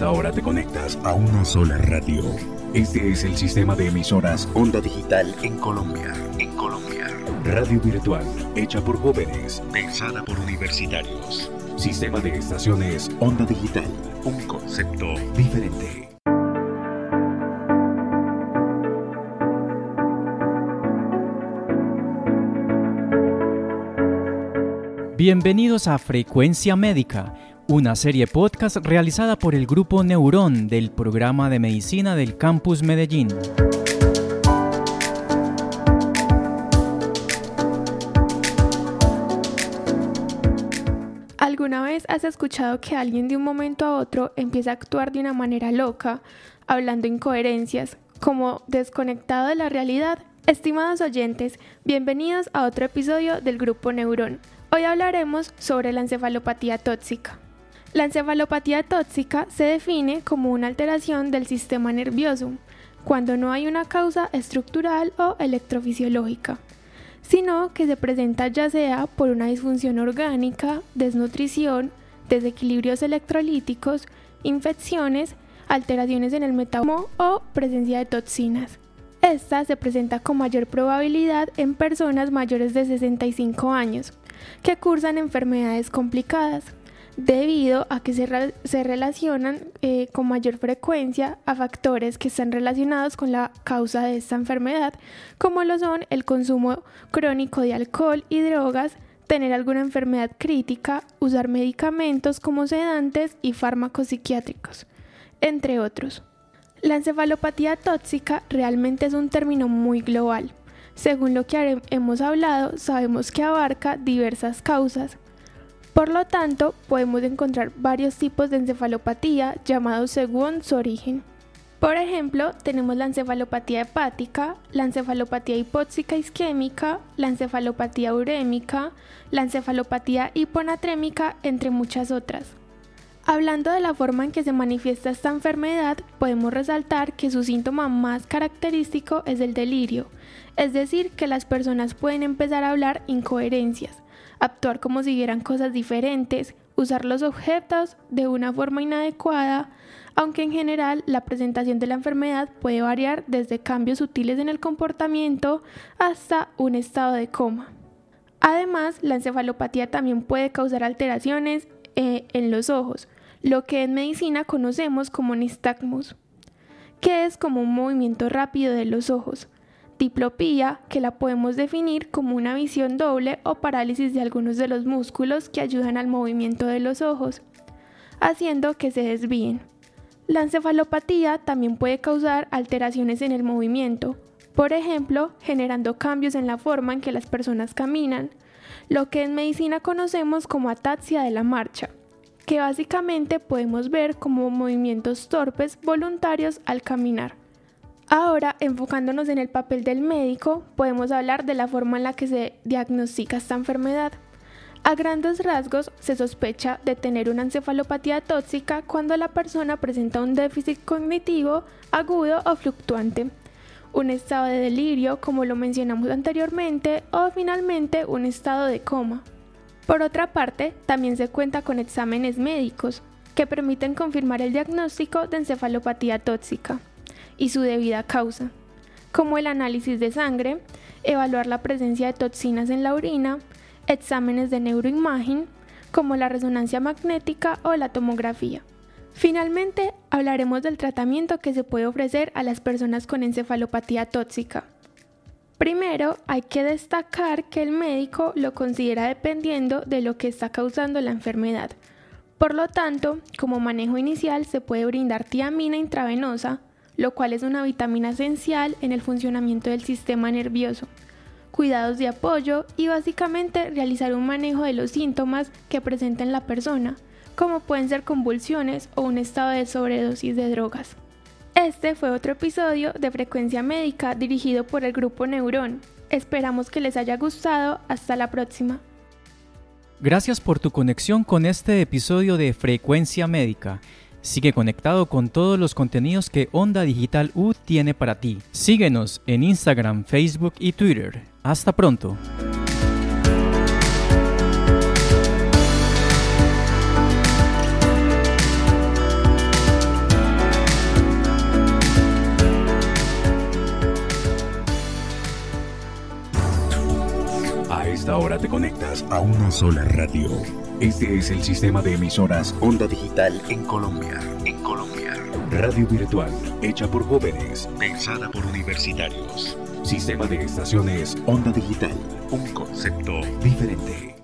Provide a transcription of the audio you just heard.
Esta hora te conectas a una sola radio. Este es el sistema de emisoras Onda Digital en Colombia. En Colombia. Radio virtual, hecha por jóvenes, pensada por universitarios. Sistema de estaciones Onda Digital. Un concepto diferente. Bienvenidos a Frecuencia Médica, una serie podcast realizada por el grupo Neurón del programa de medicina del Campus Medellín. ¿Alguna vez has escuchado que alguien de un momento a otro empieza a actuar de una manera loca, hablando incoherencias, como desconectado de la realidad? Estimados oyentes, bienvenidos a otro episodio del Grupo Neurón. Hoy hablaremos sobre la encefalopatía tóxica. La encefalopatía tóxica se define como una alteración del sistema nervioso, cuando no hay una causa estructural o electrofisiológica, sino que se presenta ya sea por una disfunción orgánica, desnutrición, desequilibrios electrolíticos, infecciones, alteraciones en el metabolismo o presencia de toxinas. Esta se presenta con mayor probabilidad en personas mayores de 65 años, que cursan enfermedades complicadas, debido a que se, relacionan eh, con mayor frecuencia a factores que están relacionados con la causa de esta enfermedad, como lo son el consumo crónico de alcohol y drogas, tener alguna enfermedad crítica, usar medicamentos como sedantes y fármacos psiquiátricos, entre otros. La encefalopatía tóxica realmente es un término muy global. Según lo que hemos hablado, sabemos que abarca diversas causas. Por lo tanto, podemos encontrar varios tipos de encefalopatía llamados según su origen. Por ejemplo, tenemos la encefalopatía hepática, la encefalopatía hipóxica isquémica, la encefalopatía urémica, la encefalopatía hiponatrémica, entre muchas otras. Hablando de la forma en que se manifiesta esta enfermedad, podemos resaltar que su síntoma más característico es el delirio, es decir, que las personas pueden empezar a hablar incoherencias, actuar como si vieran cosas diferentes, usar los objetos de una forma inadecuada, aunque en general la presentación de la enfermedad puede variar desde cambios sutiles en el comportamiento hasta un estado de coma. Además, la encefalopatía también puede causar alteraciones eh, en los ojos, lo que en medicina conocemos como nistagmus, que es como un movimiento rápido de los ojos, diplopía, que la podemos definir como una visión doble o parálisis de algunos de los músculos que ayudan al movimiento de los ojos, haciendo que se desvíen. La encefalopatía también puede causar alteraciones en el movimiento, por ejemplo, generando cambios en la forma en que las personas caminan, lo que en medicina conocemos como ataxia de la marcha, que básicamente podemos ver como movimientos torpes voluntarios al caminar. Ahora, enfocándonos en el papel del médico, podemos hablar de la forma en la que se diagnostica esta enfermedad. A grandes rasgos, se sospecha de tener una encefalopatía tóxica cuando la persona presenta un déficit cognitivo agudo o fluctuante, un estado de delirio, como lo mencionamos anteriormente, o finalmente un estado de coma. Por otra parte, también se cuenta con exámenes médicos que permiten confirmar el diagnóstico de encefalopatía tóxica y su debida causa, como el análisis de sangre, evaluar la presencia de toxinas en la orina, exámenes de neuroimagen, como la resonancia magnética o la tomografía. Finalmente, hablaremos del tratamiento que se puede ofrecer a las personas con encefalopatía tóxica. Primero, hay que destacar que el médico lo considera dependiendo de lo que está causando la enfermedad. Por lo tanto, como manejo inicial se puede brindar tiamina intravenosa, lo cual es una vitamina esencial en el funcionamiento del sistema nervioso, cuidados de apoyo y básicamente realizar un manejo de los síntomas que presenta la persona, como pueden ser convulsiones o un estado de sobredosis de drogas. Este fue otro episodio de Frecuencia Médica dirigido por el grupo Neurón. Esperamos que les haya gustado. Hasta la próxima. Gracias por tu conexión con este episodio de Frecuencia Médica. Sigue conectado con todos los contenidos que Onda Digital U tiene para ti. Síguenos en Instagram, Facebook y Twitter. Hasta pronto. A esta hora te conectas a una sola radio. Este es el sistema de emisoras Onda Digital en Colombia. En Colombia. Radio virtual, hecha por jóvenes, pensada por universitarios. Sistema de estaciones Onda Digital. Un concepto diferente.